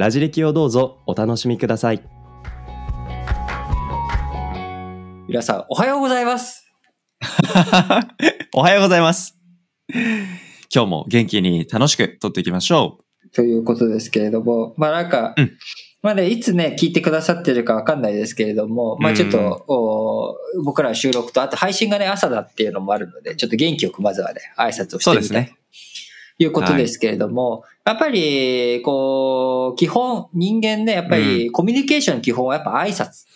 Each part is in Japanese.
ラジ歴をどうぞお楽しみください。皆さんおはようございます おはようございます。今日も元気に楽しく撮っていきましょということですけれどもまあなんか、うんまあねいつね聞いてくださってるかわかんないですけれどもまあちょっと、うんお僕らの収録とあと配信がね朝だっていうのもあるのでちょっと元気よくまずはね挨拶をう。してみたいそうですね。いうことですけれども、やっぱり、こう、基本、人間ね、やっぱり、コミュニケーションの基本はやっぱ挨拶。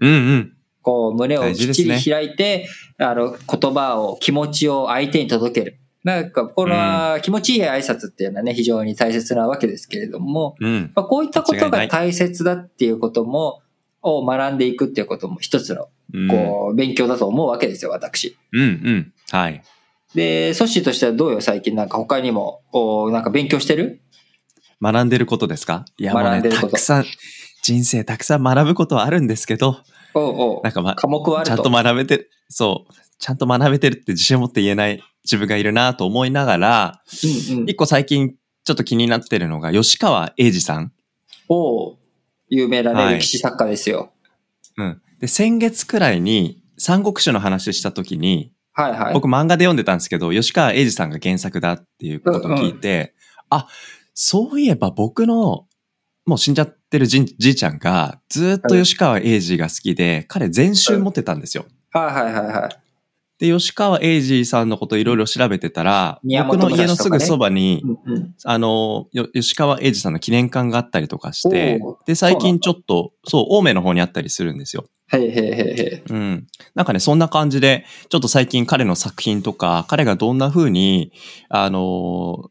うんうん。こう、胸をきっちり開いて、あの、言葉を、気持ちを相手に届ける。なんか、この、気持ちいい挨拶っていうのはね、非常に大切なわけですけれども、うん。まあ、こういったことが大切だっていうことも、を学んでいくっていうことも一つの、うんこう、勉強だと思うわけですよ、私。うんうん。はい。で、ソッシーとしてはどうよ、最近。なんか他にも、おなんか勉強してる？学んでることですか？いや学んでること。たくさん、人生たくさん学ぶことはあるんですけど、おうおう。なんかま、科目はあると。ちゃんと学べてる、そう、ちゃんと学べてるって自信を持って言えない自分がいるなと思いながら、うんうん。一個最近ちょっと気になってるのが、吉川英治さん。おう。有名なね、はい。歴史作家ですよ。うん。で、先月くらいに、三国志の話した時に、はいはい。僕漫画で読んでたんですけど、吉川英治さんが原作だっていうことを聞いて、あ、そういえば僕の、もう死んじゃってるじいちゃんが、ずっと吉川英治が好きで、彼全集持ってたんですよ。はいはいはいはい。で、吉川英治さんのこといろいろ調べてたら、宮本僕の家のすぐそばに、うんうんあの、よ吉川英治さんの記念館があったりとかしてで、最近ちょっと、そう、青梅の方にあったりするんですよ。へいへいへいへい。うん。なんかね、そんな感じで、ちょっと最近彼の作品とか、彼がどんな風に、あのー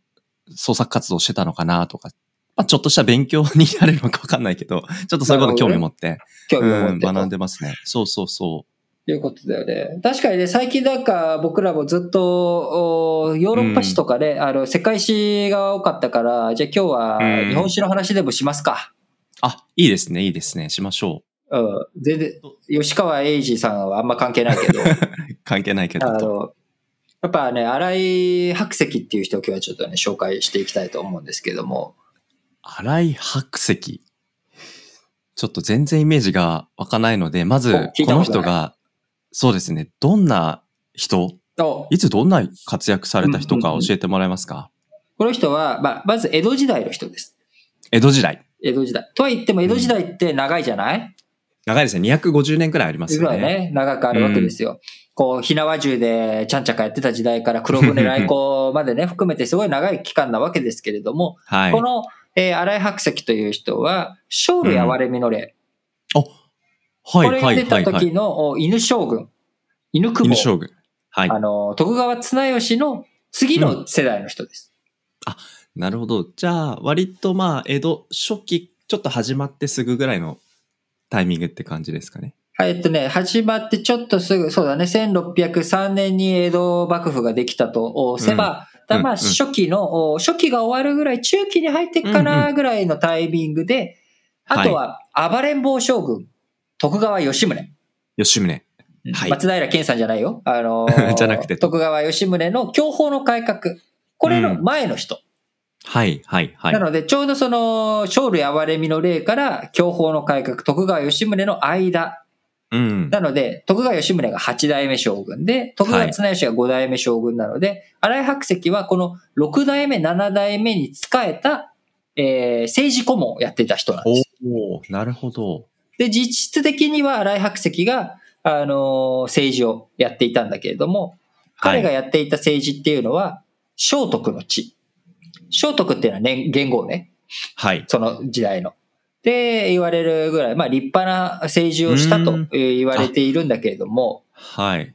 創作活動してたのかなとか、まあ、ちょっとした勉強になれるのかわかんないけど、ちょっとそういうこと興味持って、興味を持うん、ってと。学んでますね。そうそうそいうことだよね。確かにね、最近なんか僕らもずっと、おヨーロッパ史とかね、あの、世界史が多かったから、じゃあ今日はうん日本史の話でもしますか。う。あ、いいですね、いいですね。しましょうん。全然、吉川英治さんはあんま関係ないけど、う。関係ないけどと。あの、やっぱね、新井白石っていう人を今日はちょっとね、紹介していきたいと思うんですけども、荒井白石。ちょっと全然イメージが湧かないので、まず、この人が、そうですね、どんな人？おいつどんな活躍された人か教えてもらえますか、この人は、まあ、まず江戸時代の人です。江戸時代。江戸時代。とは言っても江戸時代って長いじゃない、長いですね。250年くらいありますよね。ね、長くあるわけですよ。こう、火縄銃でちゃんちゃかやってた時代から黒船来航までね、含めてすごい長い期間なわけですけれども、はい。この、えー、荒井白石という人は、生類憐れみの例。はいこれが出たはいはいはい。時のお犬将軍、犬久保、犬将軍。はいあ。の、徳川綱吉の次の世代の人です。なるほど。じゃあ、割とまあ、江戸初期、ちょっと始まってすぐぐらいのタイミングって感じですかね。はい、えっとね、始まってちょっとすぐ、そうだね、1603年に江戸幕府ができたとおせば、だまあうんうん初期の、お初期が終わるぐらい、中期に入ってっかうんなぐらいのタイミングで、あとは暴れん坊将軍、徳川吉宗。吉宗。はい松平健さんじゃないよ。あのー じゃなくて徳川吉宗の享保の改革。これの前の人。はいはいはいな。ので、ちょうどその、生類憐れみの例から、享保の改革、徳川吉宗の間。うん。なので、徳川吉宗が8代目将軍で、徳川綱吉が5代目将軍なので、荒井白石はこの6代目、7代目に仕えた、えー政治顧問をやっていた人なんです。おおなるほど。で、実質的には荒井白石が、あのー政治をやっていたんだけれども、彼がはい。やっていた政治っていうのは、聖徳の地。聖徳っていうのは年元号ね。はい。その時代の。で、言われるぐらい、まあ立派な政治をしたと言われているんだけれども、はい。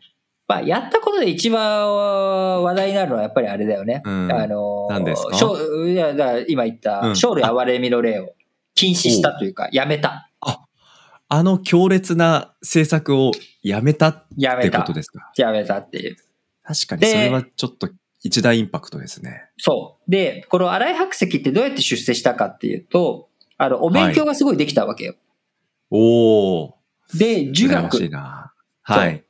まあやったことで一番話題になるのはやっぱりあれだよね。うんあのー何ですか？小いやだ今言った、うん勝利憐れみの例を禁止したというか、やめた。あ、あの強烈な政策をやめたってこと。ですか？やめたっていう。確かにでそれはちょっと一大インパクトですね。そう。で、この荒井白石ってどうやって出世したかっていうと、あの、お勉強がすごいできたわけよ。おお。で、儒羨ましい学。な。はい。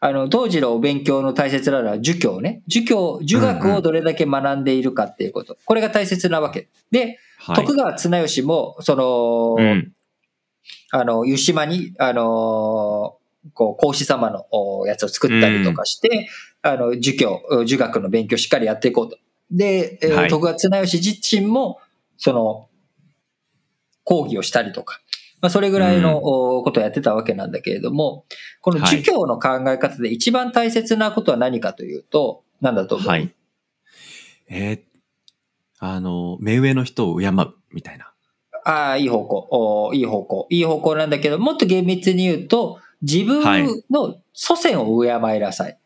あの、当時のお勉強の大切なのは儒教ね。儒教、儒学をどれだけ学んでいるかっていうこと。これが大切なわけ。で、はい。徳川綱吉も、その、うん。あの、湯島に、あのーこう、孔子様のおやつを作ったりとかして、あの、儒教、儒学の勉強をしっかりやっていこうと。で、えーはい徳川綱吉自身も、その、講義をしたりとか、まあ、それぐらいのおことをやってたわけなんだけれども、この儒教の考え方で一番大切なことは何かというと、何だと思う、はい。えーあの、目上の人を敬うみたいな。ああ、いい方向お。いい方向。いい方向なんだけど、もっと厳密に言うと、自分の祖先を敬いなさい。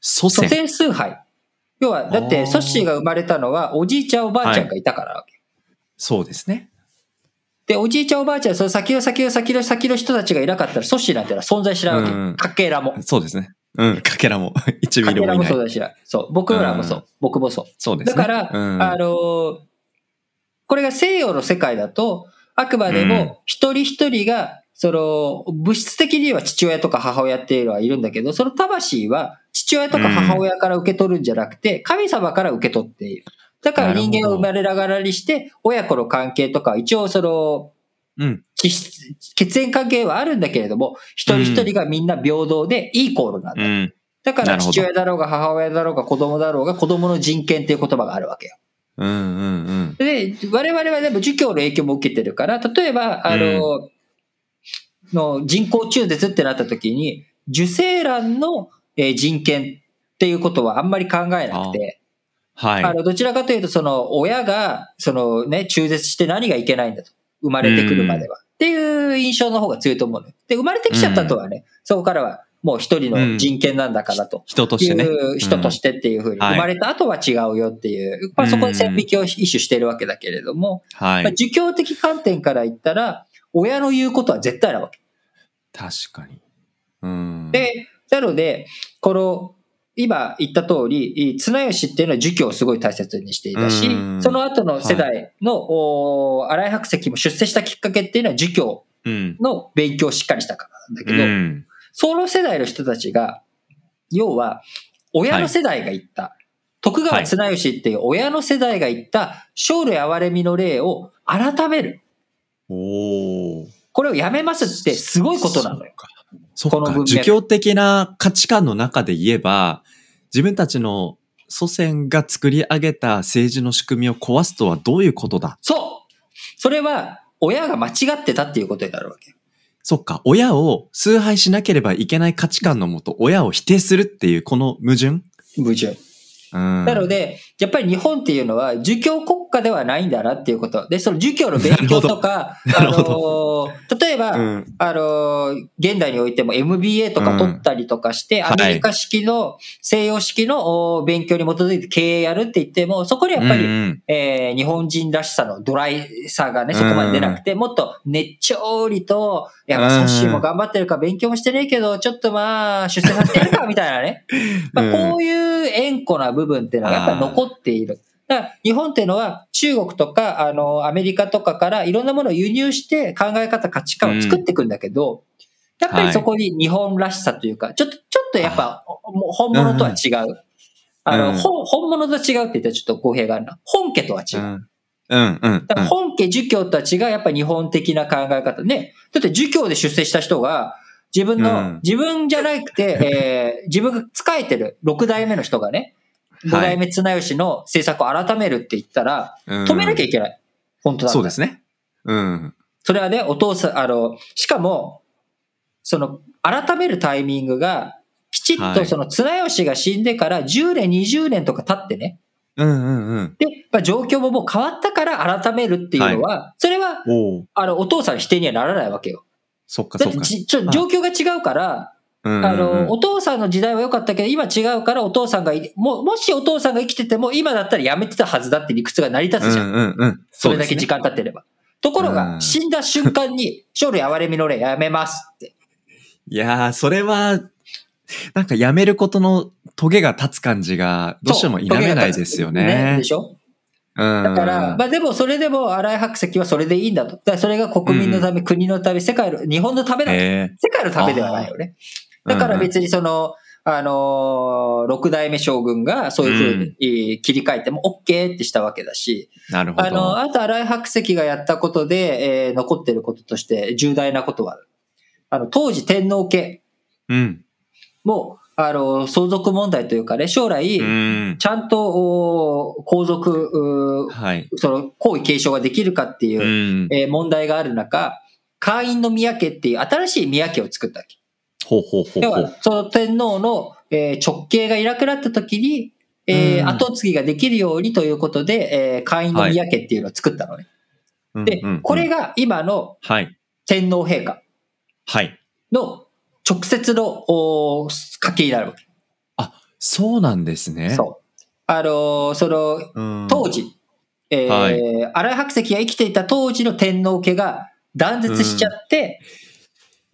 祖祖先。先崇拝。要は、だって、ソッシーが生まれたのは、おじいちゃんおばあちゃんがいたからなわけ。そうですね。で、おじいちゃんおばあちゃん、その先の先の先の先の人たちがいなかったら、ソッシーなんてのは存在しないわけ。うんかけらも。そうですね。うん。かけらも1かけらもミリもいない。存在しない。そう。僕らもそう。うん僕もそう。そうですね。だから、うん、あのーこれが西洋の世界だと、あくまでうんも一人一人が、その、物質的には父親とか母親っていうのはいるんだけど、その魂は父親とか母親から受け取るんじゃなくて、神様から受け取っている。だから人間は生まれながらにして、親子の関係とか、一応その、うん。血縁関係はあるんだけれども、一人一人がみんな平等でイーコールなんだ。うん。だから父親だろうが母親だろうが子供だろうが子供の人権っていう言葉があるわけよ。うん。うん。で、我々はでも儒教の影響も受けてるから、例えば、あの、の人工中絶ってなった時に、受精卵のえー人権っていうことはあんまり考えなくて、はい。あの、どちらかというと、その、親が、そのね、中絶して何がいけないんだと。生まれてくるまでは。っていう印象の方が強いと思う。で、生まれてきちゃったとはね、そこからはもう一人の人権なんだからと。い人としてね。う人としてっていうふうに、はい生まれた後は違うよっていう、まあそこで線引きを一種してるわけだけれども、まあ、はい。儒教的観点から言ったら、親の言うことは絶対なわけ。確かに。うん。で、なので、この、今言った通り、綱吉っていうのは儒教をすごい大切にしていたしうん、その後の世代の、お荒井白石も出世したきっかけっていうのは儒教うん。の勉強をしっかりしたからなんだうけど、ん。その世代の人たちが、要は、親の世代が言った、徳川綱吉っていう親の世代が言った、生類憐れみの例を改める。おお。これをやめますってすごいことなのよ。そ。この文脈儒教的な価値観の中で言えば、自分たちの祖先が作り上げた政治の仕組みを壊すとはどういうことだ？そうそれは、親が間違ってたっていうことになるわけ。そっか。親を崇拝しなければいけない価値観のもと、親を否定するっていうこの矛盾？矛盾。うん。なので、やっぱり日本っていうのは、儒教国家ではないんだなっていうこと。で、その儒教の勉強とか、あのー、例えば、うん。あのー、現代においても MBA とか取ったりとかして、うんアメリカ式の、西洋式のお勉強に基づいて経営やるって言っても、そこにやっぱり、うんえー日本人らしさのドライさがね、そこまで出なくて、もっと熱調理と、いや、まあうんソッシーも頑張ってるから勉強もしてねえけど、ちょっとまあ、出世させてやるか、みたいなね。まあ、こういう円弧な部分っていうのがやっぱり残っている。だから日本っていうのは中国とかあのアメリカとかからいろんなものを輸入して考え方価値観を作っていくんだけど、やっぱりそこに日本らしさというか、ちょっと、ちょっとやっぱ本物とは違う。あの、うん本本物と違うって言ったらちょっと語弊があるな。本家とは違う。うん。うん。うん。だから本家儒教とは違う、やっぱり日本的な考え方ね。だって儒教で出世した人が、自分の、うん自分じゃなくて、えー 自分が仕えてる六代目の人がね、五代目綱吉の政策を改めるって言ったら、うん止めなきゃいけない。本当だそうですね。うん。それはね、お父さん、あの、しかも、その、改めるタイミングが、きちっはいとその綱吉が死んでから10年、20年とか経ってね。うんうんうん。で、まあ、状況ももう変わったから改めるっていうのは、それは。あの、お父さんの否定にはならないわけよ。そっかそってか。じちょ状況が違うから、うんうんあの、お父さんの時代は良かったけど、今違うからお父さんがい、も、もしお父さんが生きてても、今だったらやめてたはずだって理屈が成り立つじゃん。うんうんうん。それだけ時間経ってれば。ところうが、ん死んだ瞬間に、生類憐れみの霊やめますって。いやー、それは、なんかやめることのトゲが立つ感じが、どうしても否めないですよね。でしょ？うん。だから、まあでもそれでも荒井白石はそれでいいんだと。だそれが国民のため、国のため、世界の、日本のためだと。え世界のためではないよね。だから別にその、あのー六代目将軍がそういうふうにえー切り替えても OK ってしたわけだし、ーなるほど。あの、あと荒井白石がやったことで、えー残ってることとして重大なことは、あの、当時天皇家うん。も、あの、相続問題というかね、将来、うん。ちゃんとお皇族、はい。その皇位継承ができるかっていうう、ん。えー問題がある中、会員の宮家っていう新しい宮家を作ったわけ。ほうほうほうほう。、要はその天皇の、えー直系がいなくなった時に、えーうん後継ぎができるようにということで、えー会員の宮家っていうのを作ったのね。でうんうんうん、これが今のはい。天皇陛下はい。の直接のお家系になるわけ。そうなんですね。そう。あのーその、うん。当時、えーはい荒井白石が生きていた当時の天皇家が断絶しちゃって、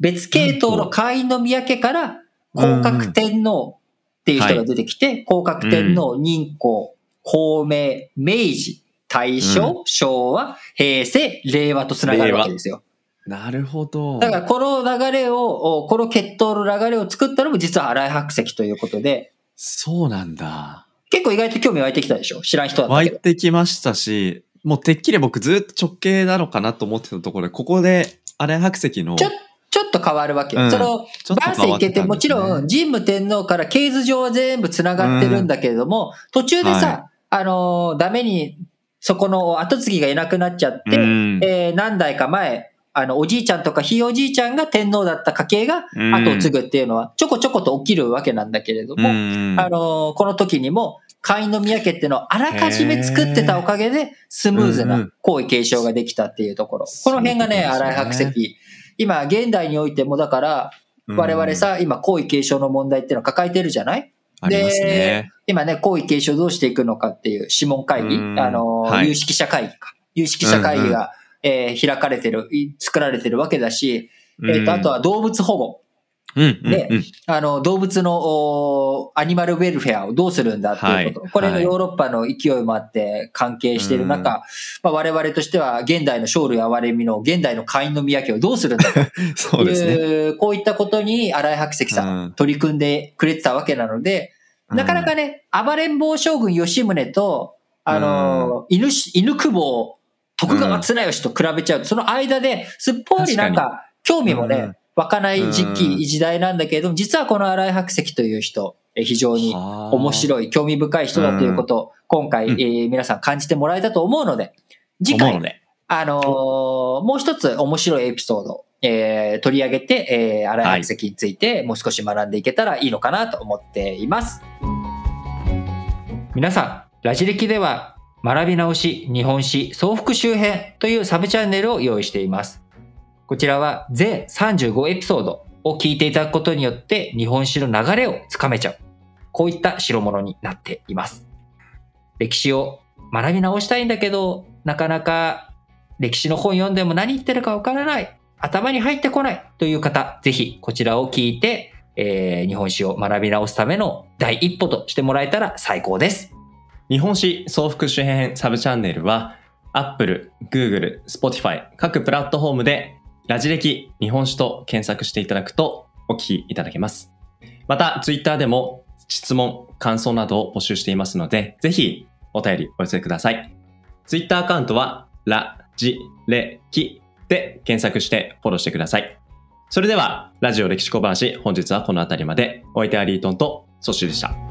別系統の会員の宮家から、皇格天皇っていう人が出てきて、皇格天皇、仁皇、孔明、明治、大正、昭和、平成、令和と繋がるわけですよ。なるほど。だからこの流れを、おこの血統の流れを作ったのも実は荒井白石ということで、そうなんだ。結構意外と興味湧いてきたでしょ？知らん人だった湧い。てきましたし、もうてっきり僕ずっと直系なのかなと思ってたところで、ここで荒井白石の、ちょちょっと変わるわけよ。うんその、ちょっと万世変わってもちろん、神武天皇から系図上は全部繋がってるんだけれども、途中でさ、はあのー、ダメに、そこの後継ぎがいなくなっちゃって、うんえー何代か前、あの、おじいちゃんとかひいおじいちゃんが天皇だった家系がうん。後を継ぐっていうのは、ちょこちょこと起きるわけなんだけれども、うん。あのー、この時にも、会員の宮家っていうのをあらかじめ作ってたおかげで、スムーズなん皇位継承ができたっていうところ。この辺がね、荒井白石。今、現代においても、だから、我々、さ、今、皇位継承の問題っていうのを抱えてるじゃない？ありますね。今ね、皇位継承どうしていくのかっていう諮問会議、うん。あの有識者会議か。有識者会議が、えー開かれてる、い作られてるわけだし、えっと、あとは動物保護。うん、うんでうん。あの、動物のおアニマルウェルフェアをどうするんだっていうこと。はい。これがはいヨーロッパの勢いもあって関係している中、まあ、我々としては現代の生類憐れみの現代の会員の宮家をどうするんだと。そうですね。いう、こういったことに荒井白石さん、うん。取り組んでくれてたわけなので、なかなかね、暴れん坊将軍吉宗と、あの、犬し、犬久保、徳川綱吉と比べちゃうと、その間ですっぽりなんか、興味もねうん、湧かない時うん期、時代なんだけれども、実はこの荒井白石という人、え非常に面い。白い、興味深い人だということを、今回、うんえー皆さん感じてもらえたと思うので、次回思うの、で。あのーもう一つ面白いエピソード、えー取り上げて、えー、荒井白石についてもう少し学んでいけたらいいのかなと思っています。皆さん、ラジ歴では、学び直し日本史総復習編というサブチャンネルを用意しています。こちらは全35エピソードを聞いていただくことによって日本史の流れをつかめちゃう。こういった代物になっています。歴史を学び直したいんだけど、なかなか歴史の本読んでも何言ってるかわからない。頭に入ってこないという方、ぜひこちらを聞いて、えー日本史を学び直すための第一歩としてもらえたら最高です。日本史総復習編サブチャンネルは Apple、Google、Spotify 各プラットフォームでラジ歴日本史と検索していただくとお聞きいただけます。また Twitter でも質問、感想などを募集していますのでぜひお便りお寄せください。Twitter アカウントはラジレキで検索してフォローしてください。それではラジオ歴史小話本日はこの辺りまでお相手はリートンとソッシーでした。